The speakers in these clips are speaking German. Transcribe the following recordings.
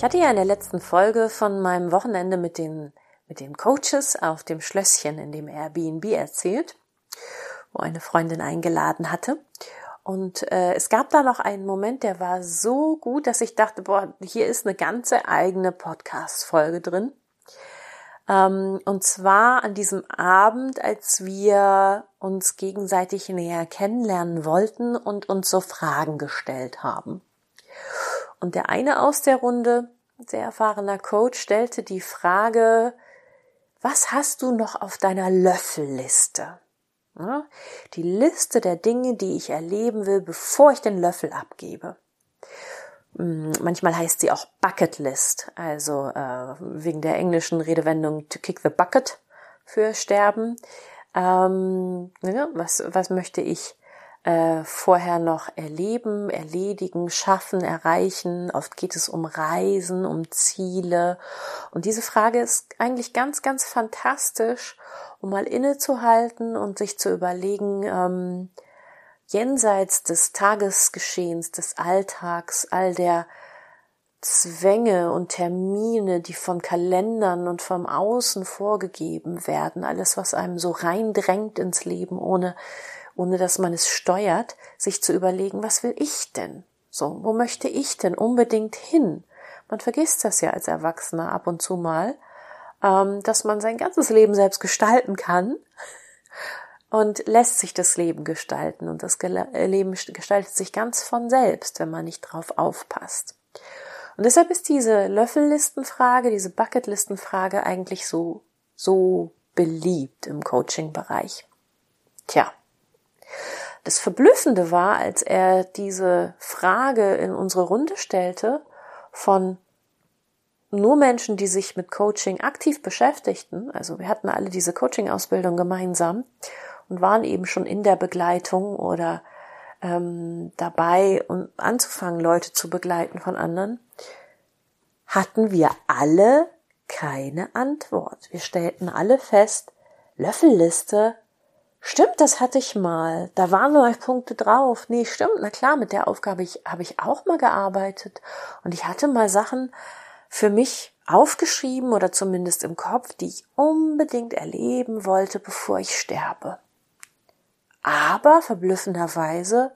Ich hatte ja in der letzten Folge von meinem Wochenende mit den, mit den Coaches auf dem Schlösschen in dem Airbnb erzählt, wo eine Freundin eingeladen hatte. Und äh, es gab da noch einen Moment, der war so gut, dass ich dachte, boah, hier ist eine ganze eigene Podcast-Folge drin. Ähm, und zwar an diesem Abend, als wir uns gegenseitig näher kennenlernen wollten und uns so Fragen gestellt haben. Und der eine aus der Runde, sehr erfahrener Coach, stellte die Frage, was hast du noch auf deiner Löffelliste? Die Liste der Dinge, die ich erleben will, bevor ich den Löffel abgebe. Hm, manchmal heißt sie auch Bucket List, also äh, wegen der englischen Redewendung to kick the bucket für sterben. Ähm, ja, was, was möchte ich äh, vorher noch erleben, erledigen, schaffen, erreichen. Oft geht es um Reisen, um Ziele. Und diese Frage ist eigentlich ganz, ganz fantastisch, um mal innezuhalten und sich zu überlegen, ähm, jenseits des Tagesgeschehens, des Alltags, all der Zwänge und Termine, die von Kalendern und vom Außen vorgegeben werden, alles, was einem so reindrängt ins Leben, ohne ohne dass man es steuert, sich zu überlegen, was will ich denn? So, wo möchte ich denn unbedingt hin? Man vergisst das ja als Erwachsener ab und zu mal, ähm, dass man sein ganzes Leben selbst gestalten kann und lässt sich das Leben gestalten. Und das äh, Leben gestaltet sich ganz von selbst, wenn man nicht drauf aufpasst. Und deshalb ist diese Löffellistenfrage, diese Bucketlistenfrage eigentlich so, so beliebt im Coaching-Bereich. Tja, das Verblüffende war, als er diese Frage in unsere Runde stellte von nur Menschen, die sich mit Coaching aktiv beschäftigten, also wir hatten alle diese Coaching-Ausbildung gemeinsam und waren eben schon in der Begleitung oder ähm, dabei, um anzufangen, Leute zu begleiten von anderen, hatten wir alle keine Antwort. Wir stellten alle fest, Löffelliste Stimmt, das hatte ich mal. Da waren noch Punkte drauf. Nee, stimmt, na klar, mit der Aufgabe ich, habe ich auch mal gearbeitet. Und ich hatte mal Sachen für mich aufgeschrieben oder zumindest im Kopf, die ich unbedingt erleben wollte, bevor ich sterbe. Aber verblüffenderweise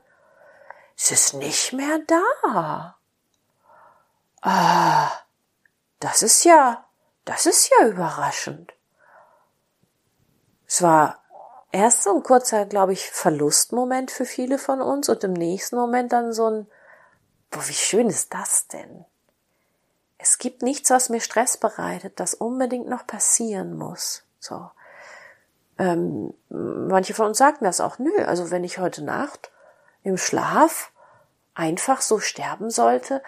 es ist nicht mehr da. Ah, das ist ja, das ist ja überraschend. Es war erst so ein kurzer, glaube ich, Verlustmoment für viele von uns und im nächsten Moment dann so ein, boah, wie schön ist das denn? Es gibt nichts, was mir Stress bereitet, das unbedingt noch passieren muss. So. Ähm, manche von uns sagten das auch, nö, also wenn ich heute Nacht im Schlaf einfach so sterben sollte,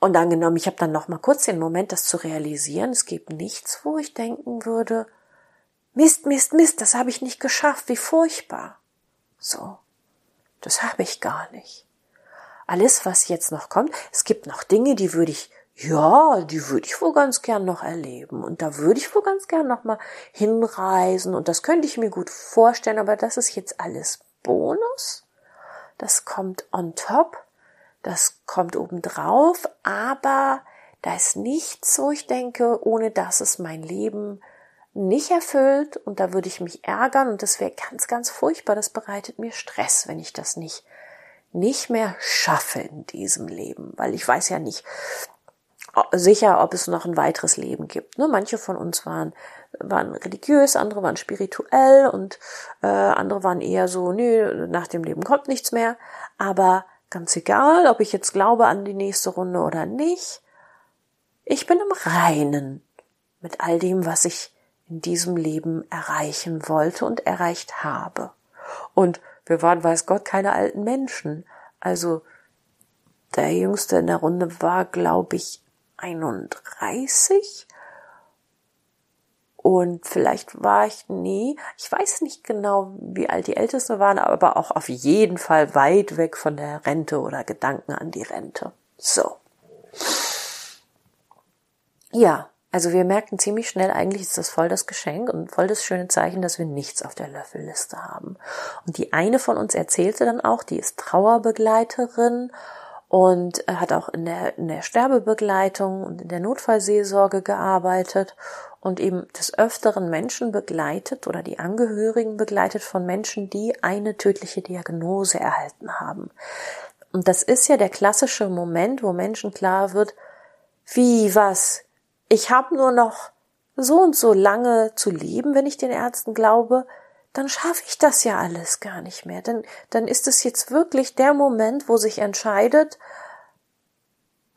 und angenommen, ich habe dann noch mal kurz den Moment, das zu realisieren, es gibt nichts, wo ich denken würde, Mist, Mist, Mist, das habe ich nicht geschafft, wie furchtbar. So, das habe ich gar nicht. Alles, was jetzt noch kommt, es gibt noch Dinge, die würde ich, ja, die würde ich wohl ganz gern noch erleben und da würde ich wohl ganz gern noch mal hinreisen und das könnte ich mir gut vorstellen, aber das ist jetzt alles Bonus. Das kommt on top, das kommt obendrauf, aber da ist nichts, wo ich denke, ohne dass es mein Leben nicht erfüllt und da würde ich mich ärgern und das wäre ganz, ganz furchtbar. Das bereitet mir Stress, wenn ich das nicht, nicht mehr schaffe in diesem Leben, weil ich weiß ja nicht sicher, ob es noch ein weiteres Leben gibt. Ne? Manche von uns waren, waren religiös, andere waren spirituell und äh, andere waren eher so, nö, nach dem Leben kommt nichts mehr. Aber ganz egal, ob ich jetzt glaube an die nächste Runde oder nicht, ich bin im Reinen mit all dem, was ich in diesem Leben erreichen wollte und erreicht habe. Und wir waren, weiß Gott, keine alten Menschen. Also der Jüngste in der Runde war, glaube ich, 31 und vielleicht war ich, nee, ich weiß nicht genau, wie alt die Älteste waren, aber auch auf jeden Fall weit weg von der Rente oder Gedanken an die Rente. So. Ja, also wir merkten ziemlich schnell, eigentlich ist das voll das Geschenk und voll das schöne Zeichen, dass wir nichts auf der Löffelliste haben. Und die eine von uns erzählte dann auch, die ist Trauerbegleiterin und hat auch in der, in der Sterbebegleitung und in der Notfallseelsorge gearbeitet und eben des Öfteren Menschen begleitet oder die Angehörigen begleitet von Menschen, die eine tödliche Diagnose erhalten haben. Und das ist ja der klassische Moment, wo Menschen klar wird, wie was? Ich habe nur noch so und so lange zu leben, wenn ich den Ärzten glaube, dann schaffe ich das ja alles gar nicht mehr. Dann, dann ist es jetzt wirklich der Moment, wo sich entscheidet,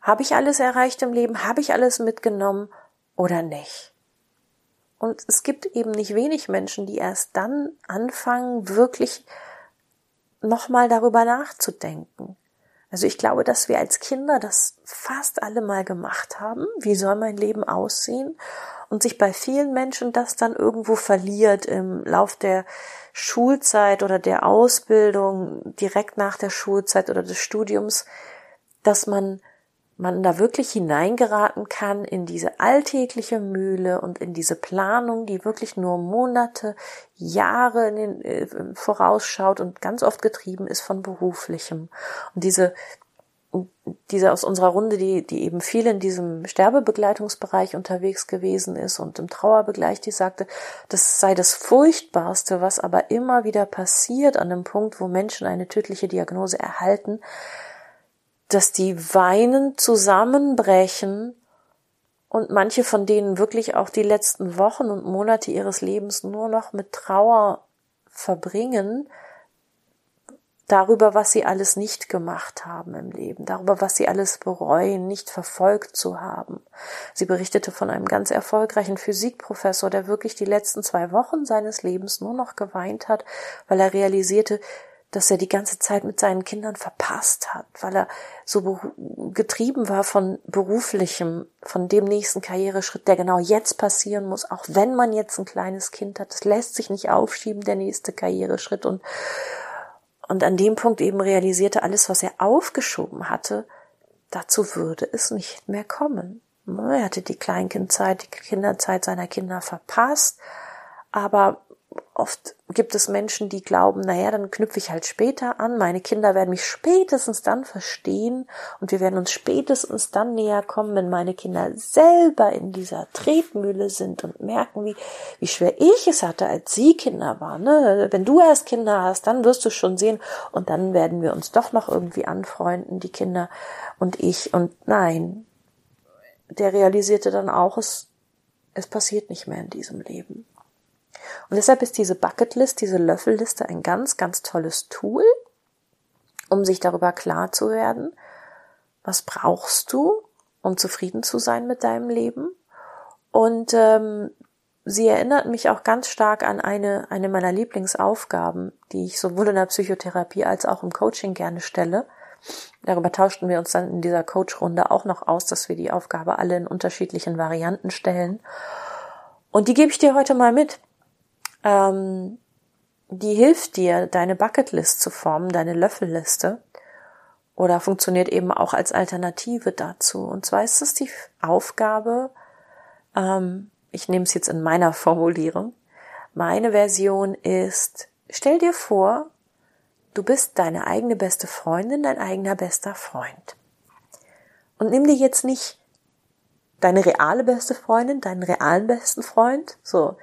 habe ich alles erreicht im Leben, habe ich alles mitgenommen oder nicht. Und es gibt eben nicht wenig Menschen, die erst dann anfangen, wirklich nochmal darüber nachzudenken. Also ich glaube, dass wir als Kinder das fast alle mal gemacht haben. Wie soll mein Leben aussehen? Und sich bei vielen Menschen das dann irgendwo verliert im Lauf der Schulzeit oder der Ausbildung, direkt nach der Schulzeit oder des Studiums, dass man man da wirklich hineingeraten kann in diese alltägliche Mühle und in diese Planung, die wirklich nur Monate, Jahre in den, äh, vorausschaut und ganz oft getrieben ist von beruflichem. Und diese diese aus unserer Runde, die, die eben viel in diesem Sterbebegleitungsbereich unterwegs gewesen ist und im Trauerbegleich, die sagte, das sei das Furchtbarste, was aber immer wieder passiert an dem Punkt, wo Menschen eine tödliche Diagnose erhalten, dass die weinen, zusammenbrechen und manche von denen wirklich auch die letzten Wochen und Monate ihres Lebens nur noch mit Trauer verbringen, darüber, was sie alles nicht gemacht haben im Leben, darüber, was sie alles bereuen, nicht verfolgt zu haben. Sie berichtete von einem ganz erfolgreichen Physikprofessor, der wirklich die letzten zwei Wochen seines Lebens nur noch geweint hat, weil er realisierte, dass er die ganze Zeit mit seinen Kindern verpasst hat, weil er so getrieben war von beruflichem, von dem nächsten Karriereschritt, der genau jetzt passieren muss, auch wenn man jetzt ein kleines Kind hat. Das lässt sich nicht aufschieben, der nächste Karriereschritt. Und, und an dem Punkt eben realisierte, alles, was er aufgeschoben hatte, dazu würde es nicht mehr kommen. Er hatte die Kleinkindzeit, die Kinderzeit seiner Kinder verpasst, aber oft gibt es Menschen, die glauben, naja, dann knüpfe ich halt später an, meine Kinder werden mich spätestens dann verstehen und wir werden uns spätestens dann näher kommen, wenn meine Kinder selber in dieser Tretmühle sind und merken, wie, wie schwer ich es hatte, als sie Kinder waren. Ne? Wenn du erst Kinder hast, dann wirst du schon sehen und dann werden wir uns doch noch irgendwie anfreunden, die Kinder und ich. Und nein, der realisierte dann auch, es, es passiert nicht mehr in diesem Leben. Und deshalb ist diese Bucketlist, diese Löffelliste ein ganz, ganz tolles Tool, um sich darüber klar zu werden, was brauchst du, um zufrieden zu sein mit deinem Leben. Und ähm, sie erinnert mich auch ganz stark an eine, eine meiner Lieblingsaufgaben, die ich sowohl in der Psychotherapie als auch im Coaching gerne stelle. Darüber tauschten wir uns dann in dieser Coach-Runde auch noch aus, dass wir die Aufgabe alle in unterschiedlichen Varianten stellen. Und die gebe ich dir heute mal mit ähm, die hilft dir, deine Bucketlist zu formen, deine Löffelliste. Oder funktioniert eben auch als Alternative dazu. Und zwar ist es die Aufgabe, ähm, ich nehme es jetzt in meiner Formulierung, meine Version ist, stell dir vor, du bist deine eigene beste Freundin, dein eigener bester Freund. Und nimm dir jetzt nicht deine reale beste Freundin, deinen realen besten Freund, so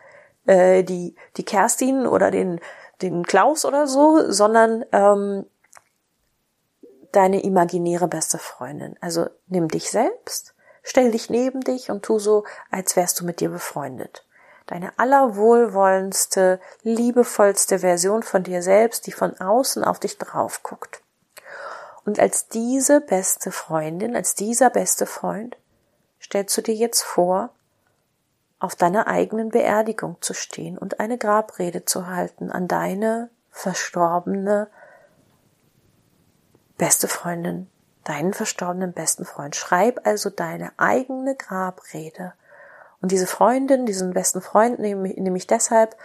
äh, die, die Kerstin oder den, den Klaus oder so, sondern ähm, deine imaginäre beste Freundin. Also nimm dich selbst, stell dich neben dich und tu so, als wärst du mit dir befreundet. Deine allerwohlwollendste, liebevollste Version von dir selbst, die von außen auf dich drauf guckt. Und als diese beste Freundin, als dieser beste Freund, stellst du dir jetzt vor, auf deiner eigenen Beerdigung zu stehen und eine Grabrede zu halten an deine verstorbene beste Freundin, deinen verstorbenen besten Freund. Schreib also deine eigene Grabrede. Und diese Freundin, diesen besten Freund nehme, ich deshalb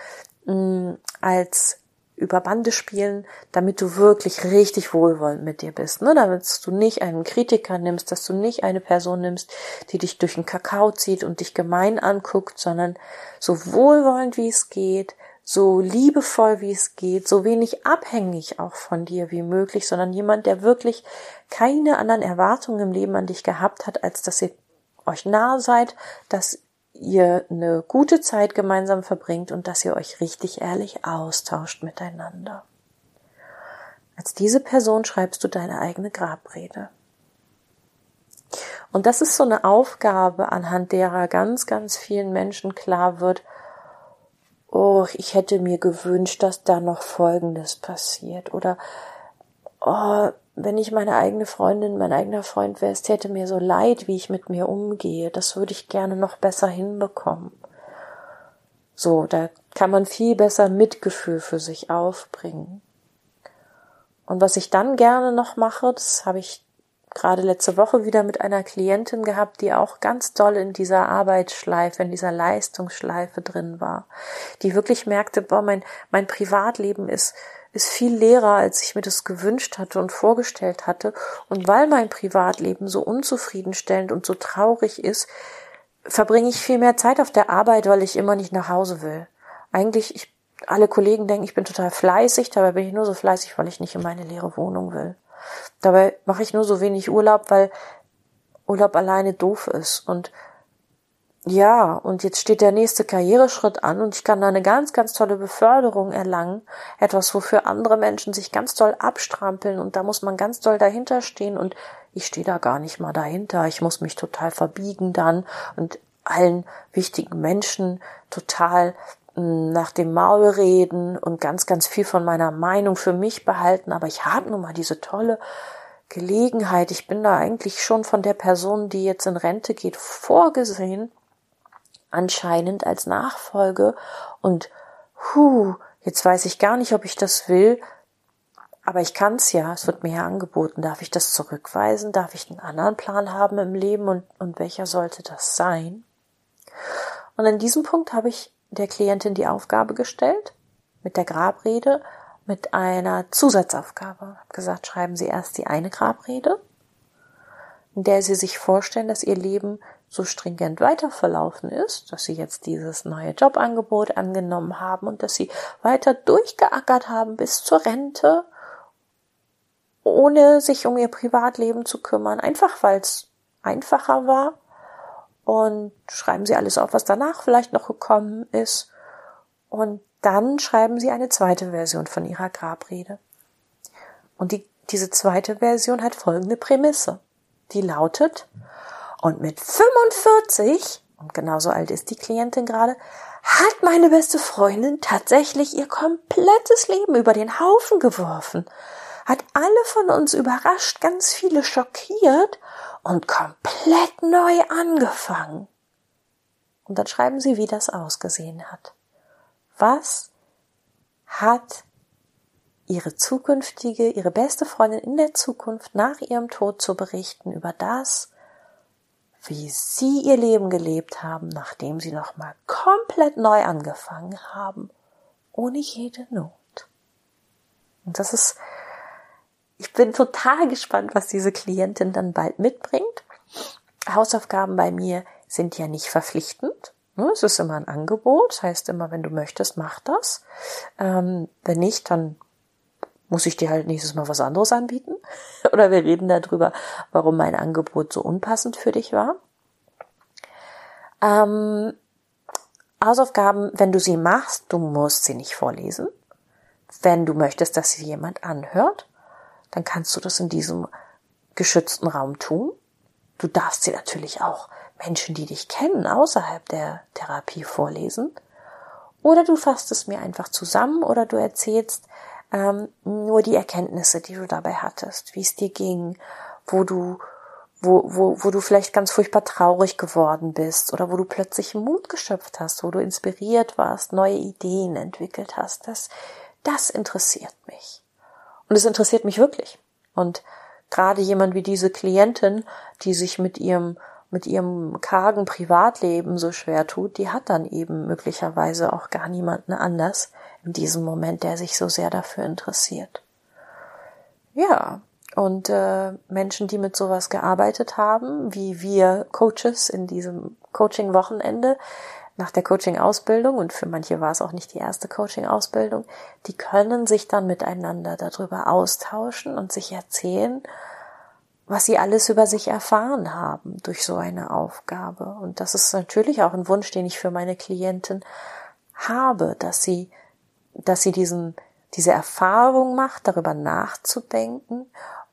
mh, mm, als über Bande spielen, damit du wirklich richtig wohlwollend mit dir bist, ne? damit du nicht einen Kritiker nimmst, dass du nicht eine Person nimmst, die dich durch den Kakao zieht und dich gemein anguckt, sondern so wohlwollend wie es geht, so liebevoll wie es geht, so wenig abhängig auch von dir wie möglich, sondern jemand, der wirklich keine anderen Erwartungen im Leben an dich gehabt hat, als dass ihr euch nahe seid, dass ihr eine gute Zeit gemeinsam verbringt und dass ihr euch richtig ehrlich austauscht miteinander. Als diese Person schreibst du deine eigene Grabrede. Und das ist so eine Aufgabe, anhand derer ganz, ganz vielen Menschen klar wird, oh, ich hätte mir gewünscht, dass da noch Folgendes passiert oder oh, wenn ich meine eigene Freundin, mein eigener Freund wäre, es täte mir so leid, wie ich mit mir umgehe. Das würde ich gerne noch besser hinbekommen. So, da kann man viel besser Mitgefühl für sich aufbringen. Und was ich dann gerne noch mache, das habe ich gerade letzte Woche wieder mit einer Klientin gehabt, die auch ganz doll in dieser Arbeitsschleife, in dieser Leistungsschleife drin war, die wirklich merkte, boah, mein, mein Privatleben ist ist viel leerer, als ich mir das gewünscht hatte und vorgestellt hatte. Und weil mein Privatleben so unzufriedenstellend und so traurig ist, verbringe ich viel mehr Zeit auf der Arbeit, weil ich immer nicht nach Hause will. Eigentlich, ich, alle Kollegen denken, ich bin total fleißig, dabei bin ich nur so fleißig, weil ich nicht in meine leere Wohnung will. Dabei mache ich nur so wenig Urlaub, weil Urlaub alleine doof ist. Und ja, und jetzt steht der nächste Karriereschritt an und ich kann da eine ganz, ganz tolle Beförderung erlangen. Etwas, wofür andere Menschen sich ganz toll abstrampeln und da muss man ganz doll dahinter stehen und ich stehe da gar nicht mal dahinter. Ich muss mich total verbiegen dann und allen wichtigen Menschen total nach dem Maul reden und ganz, ganz viel von meiner Meinung für mich behalten. Aber ich habe nun mal diese tolle Gelegenheit. Ich bin da eigentlich schon von der Person, die jetzt in Rente geht, vorgesehen anscheinend als Nachfolge und hu, jetzt weiß ich gar nicht, ob ich das will, aber ich kann's ja, es wird mir ja angeboten. Darf ich das zurückweisen? Darf ich einen anderen Plan haben im Leben und, und welcher sollte das sein? Und an diesem Punkt habe ich der Klientin die Aufgabe gestellt, mit der Grabrede, mit einer Zusatzaufgabe. Hab gesagt, schreiben Sie erst die eine Grabrede, in der Sie sich vorstellen, dass Ihr Leben so stringent weiter verlaufen ist, dass sie jetzt dieses neue Jobangebot angenommen haben und dass sie weiter durchgeackert haben bis zur Rente, ohne sich um ihr Privatleben zu kümmern, einfach weil es einfacher war. Und schreiben Sie alles auf, was danach vielleicht noch gekommen ist. Und dann schreiben Sie eine zweite Version von Ihrer Grabrede. Und die, diese zweite Version hat folgende Prämisse. Die lautet, und mit 45, und genauso alt ist die Klientin gerade, hat meine beste Freundin tatsächlich ihr komplettes Leben über den Haufen geworfen, hat alle von uns überrascht, ganz viele schockiert und komplett neu angefangen. Und dann schreiben sie, wie das ausgesehen hat. Was hat ihre zukünftige, ihre beste Freundin in der Zukunft nach ihrem Tod zu berichten über das, wie sie ihr Leben gelebt haben, nachdem sie nochmal komplett neu angefangen haben, ohne jede Not. Und das ist, bin total gespannt, was diese Klientin dann bald mitbringt. Hausaufgaben bei mir sind ja nicht verpflichtend. Ne? Es ist immer ein Angebot. Das heißt immer, wenn du möchtest, mach das. Ähm, wenn nicht, dann muss ich dir halt nächstes Mal was anderes anbieten? Oder wir reden darüber, warum mein Angebot so unpassend für dich war. Ähm, Hausaufgaben, wenn du sie machst, du musst sie nicht vorlesen. Wenn du möchtest, dass sie jemand anhört, dann kannst du das in diesem geschützten Raum tun. Du darfst sie natürlich auch Menschen, die dich kennen, außerhalb der Therapie vorlesen. Oder du fasst es mir einfach zusammen oder du erzählst, ähm, nur die Erkenntnisse, die du dabei hattest, wie es dir ging, wo du, wo, wo, wo du vielleicht ganz furchtbar traurig geworden bist oder wo du plötzlich Mut geschöpft hast, wo du inspiriert warst, neue Ideen entwickelt hast. Das, das interessiert mich. Und es interessiert mich wirklich. Und gerade jemand wie diese Klientin, die sich mit ihrem mit ihrem kargen Privatleben so schwer tut, die hat dann eben möglicherweise auch gar niemanden anders in diesem Moment, der sich so sehr dafür interessiert. Ja, und äh, Menschen, die mit sowas gearbeitet haben, wie wir Coaches in diesem Coaching-Wochenende, nach der Coaching-Ausbildung, und für manche war es auch nicht die erste Coaching-Ausbildung, die können sich dann miteinander darüber austauschen und sich erzählen, was sie alles über sich erfahren haben durch so eine Aufgabe. Und das ist natürlich auch ein Wunsch, den ich für meine Klienten habe, dass sie, dass sie diesen, diese Erfahrung macht, darüber nachzudenken,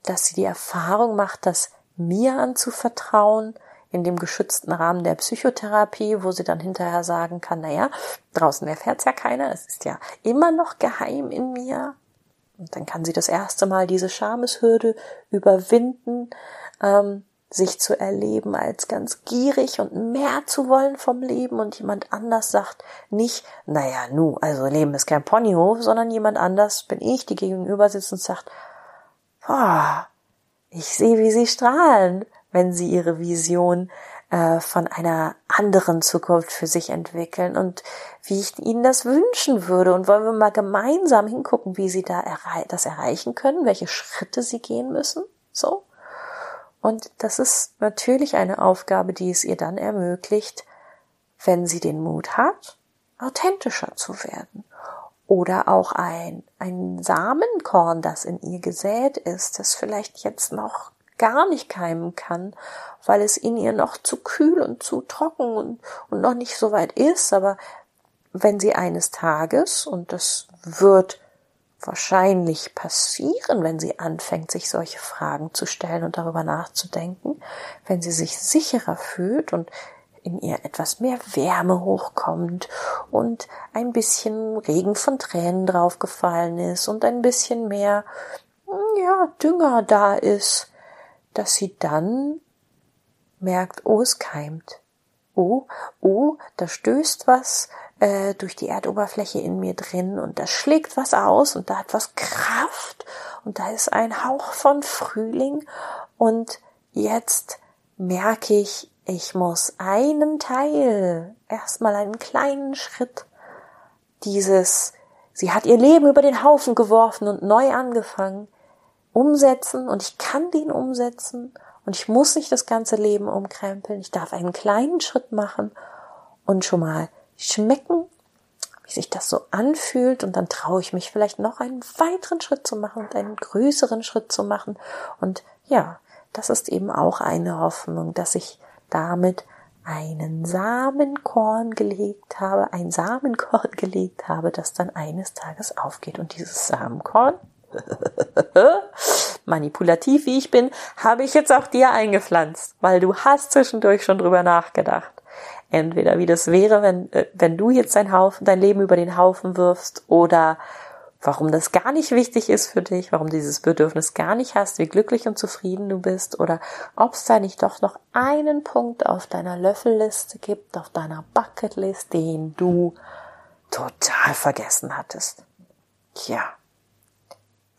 dass sie die Erfahrung macht, das mir anzuvertrauen, in dem geschützten Rahmen der Psychotherapie, wo sie dann hinterher sagen kann, naja, draußen erfährt's ja keiner, es ist ja immer noch geheim in mir. Und dann kann sie das erste Mal diese Schameshürde überwinden, ähm, sich zu erleben als ganz gierig und mehr zu wollen vom Leben und jemand anders sagt nicht, naja, nu, also Leben ist kein Ponyhof, sondern jemand anders bin ich, die gegenüber sitzt und sagt, boah, ich sehe, wie sie strahlen, wenn sie ihre Vision äh, von einer anderen Zukunft für sich entwickeln und wie ich ihnen das wünschen würde. Und wollen wir mal gemeinsam hingucken, wie sie da errei das erreichen können, welche Schritte sie gehen müssen. So. Und das ist natürlich eine Aufgabe, die es ihr dann ermöglicht, wenn sie den Mut hat, authentischer zu werden. Oder auch ein, ein Samenkorn, das in ihr gesät ist, das vielleicht jetzt noch gar nicht keimen kann, weil es in ihr noch zu kühl und zu trocken und, und noch nicht so weit ist. Aber wenn sie eines Tages, und das wird wahrscheinlich passieren, wenn sie anfängt, sich solche Fragen zu stellen und darüber nachzudenken, wenn sie sich sicherer fühlt und in ihr etwas mehr Wärme hochkommt und ein bisschen Regen von Tränen draufgefallen ist und ein bisschen mehr, ja, Dünger da ist, dass sie dann merkt, oh, es keimt. Oh, oh, da stößt was äh, durch die Erdoberfläche in mir drin und da schlägt was aus und da hat was Kraft und da ist ein Hauch von Frühling und jetzt merke ich, ich muss einen Teil, erstmal einen kleinen Schritt dieses, sie hat ihr Leben über den Haufen geworfen und neu angefangen, umsetzen und ich kann den umsetzen und ich muss nicht das ganze Leben umkrempeln. Ich darf einen kleinen Schritt machen und schon mal schmecken, wie sich das so anfühlt. Und dann traue ich mich vielleicht noch einen weiteren Schritt zu machen und einen größeren Schritt zu machen. Und ja, das ist eben auch eine Hoffnung, dass ich damit einen Samenkorn gelegt habe, ein Samenkorn gelegt habe, das dann eines Tages aufgeht. Und dieses Samenkorn manipulativ wie ich bin, habe ich jetzt auch dir eingepflanzt, weil du hast zwischendurch schon drüber nachgedacht. Entweder wie das wäre, wenn, äh, wenn du jetzt dein Haufen, dein Leben über den Haufen wirfst oder warum das gar nicht wichtig ist für dich, warum dieses Bedürfnis gar nicht hast, wie glücklich und zufrieden du bist oder ob es da nicht doch noch einen Punkt auf deiner Löffelliste gibt, auf deiner Bucketlist, den du total vergessen hattest. Ja,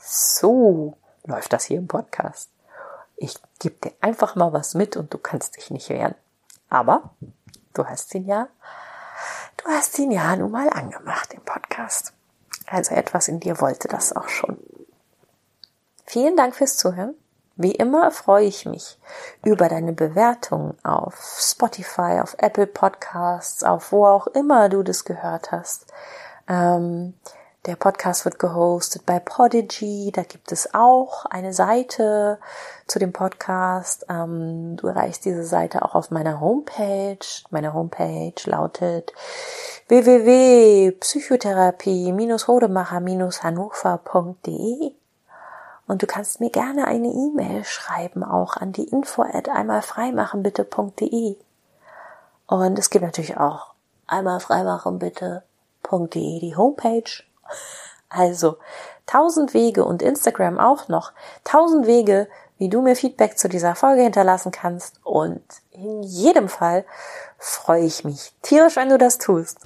so läuft das hier im Podcast. Ich gebe dir einfach mal was mit und du kannst dich nicht wehren. Aber du hast ihn ja, du hast ihn ja nun mal angemacht im Podcast. Also etwas in dir wollte das auch schon. Vielen Dank fürs Zuhören. Wie immer freue ich mich über deine Bewertung auf Spotify, auf Apple Podcasts, auf wo auch immer du das gehört hast. Ähm, der Podcast wird gehostet bei Podigy. Da gibt es auch eine Seite zu dem Podcast. Ähm, du erreichst diese Seite auch auf meiner Homepage. Meine Homepage lautet www.psychotherapie-rodemacher-hannover.de und du kannst mir gerne eine E-Mail schreiben, auch an die info at einmalfreimachenbitte.de. Und es gibt natürlich auch einmalfreimachenbitte.de die Homepage also, tausend Wege und Instagram auch noch. Tausend Wege, wie du mir Feedback zu dieser Folge hinterlassen kannst. Und in jedem Fall freue ich mich tierisch, wenn du das tust.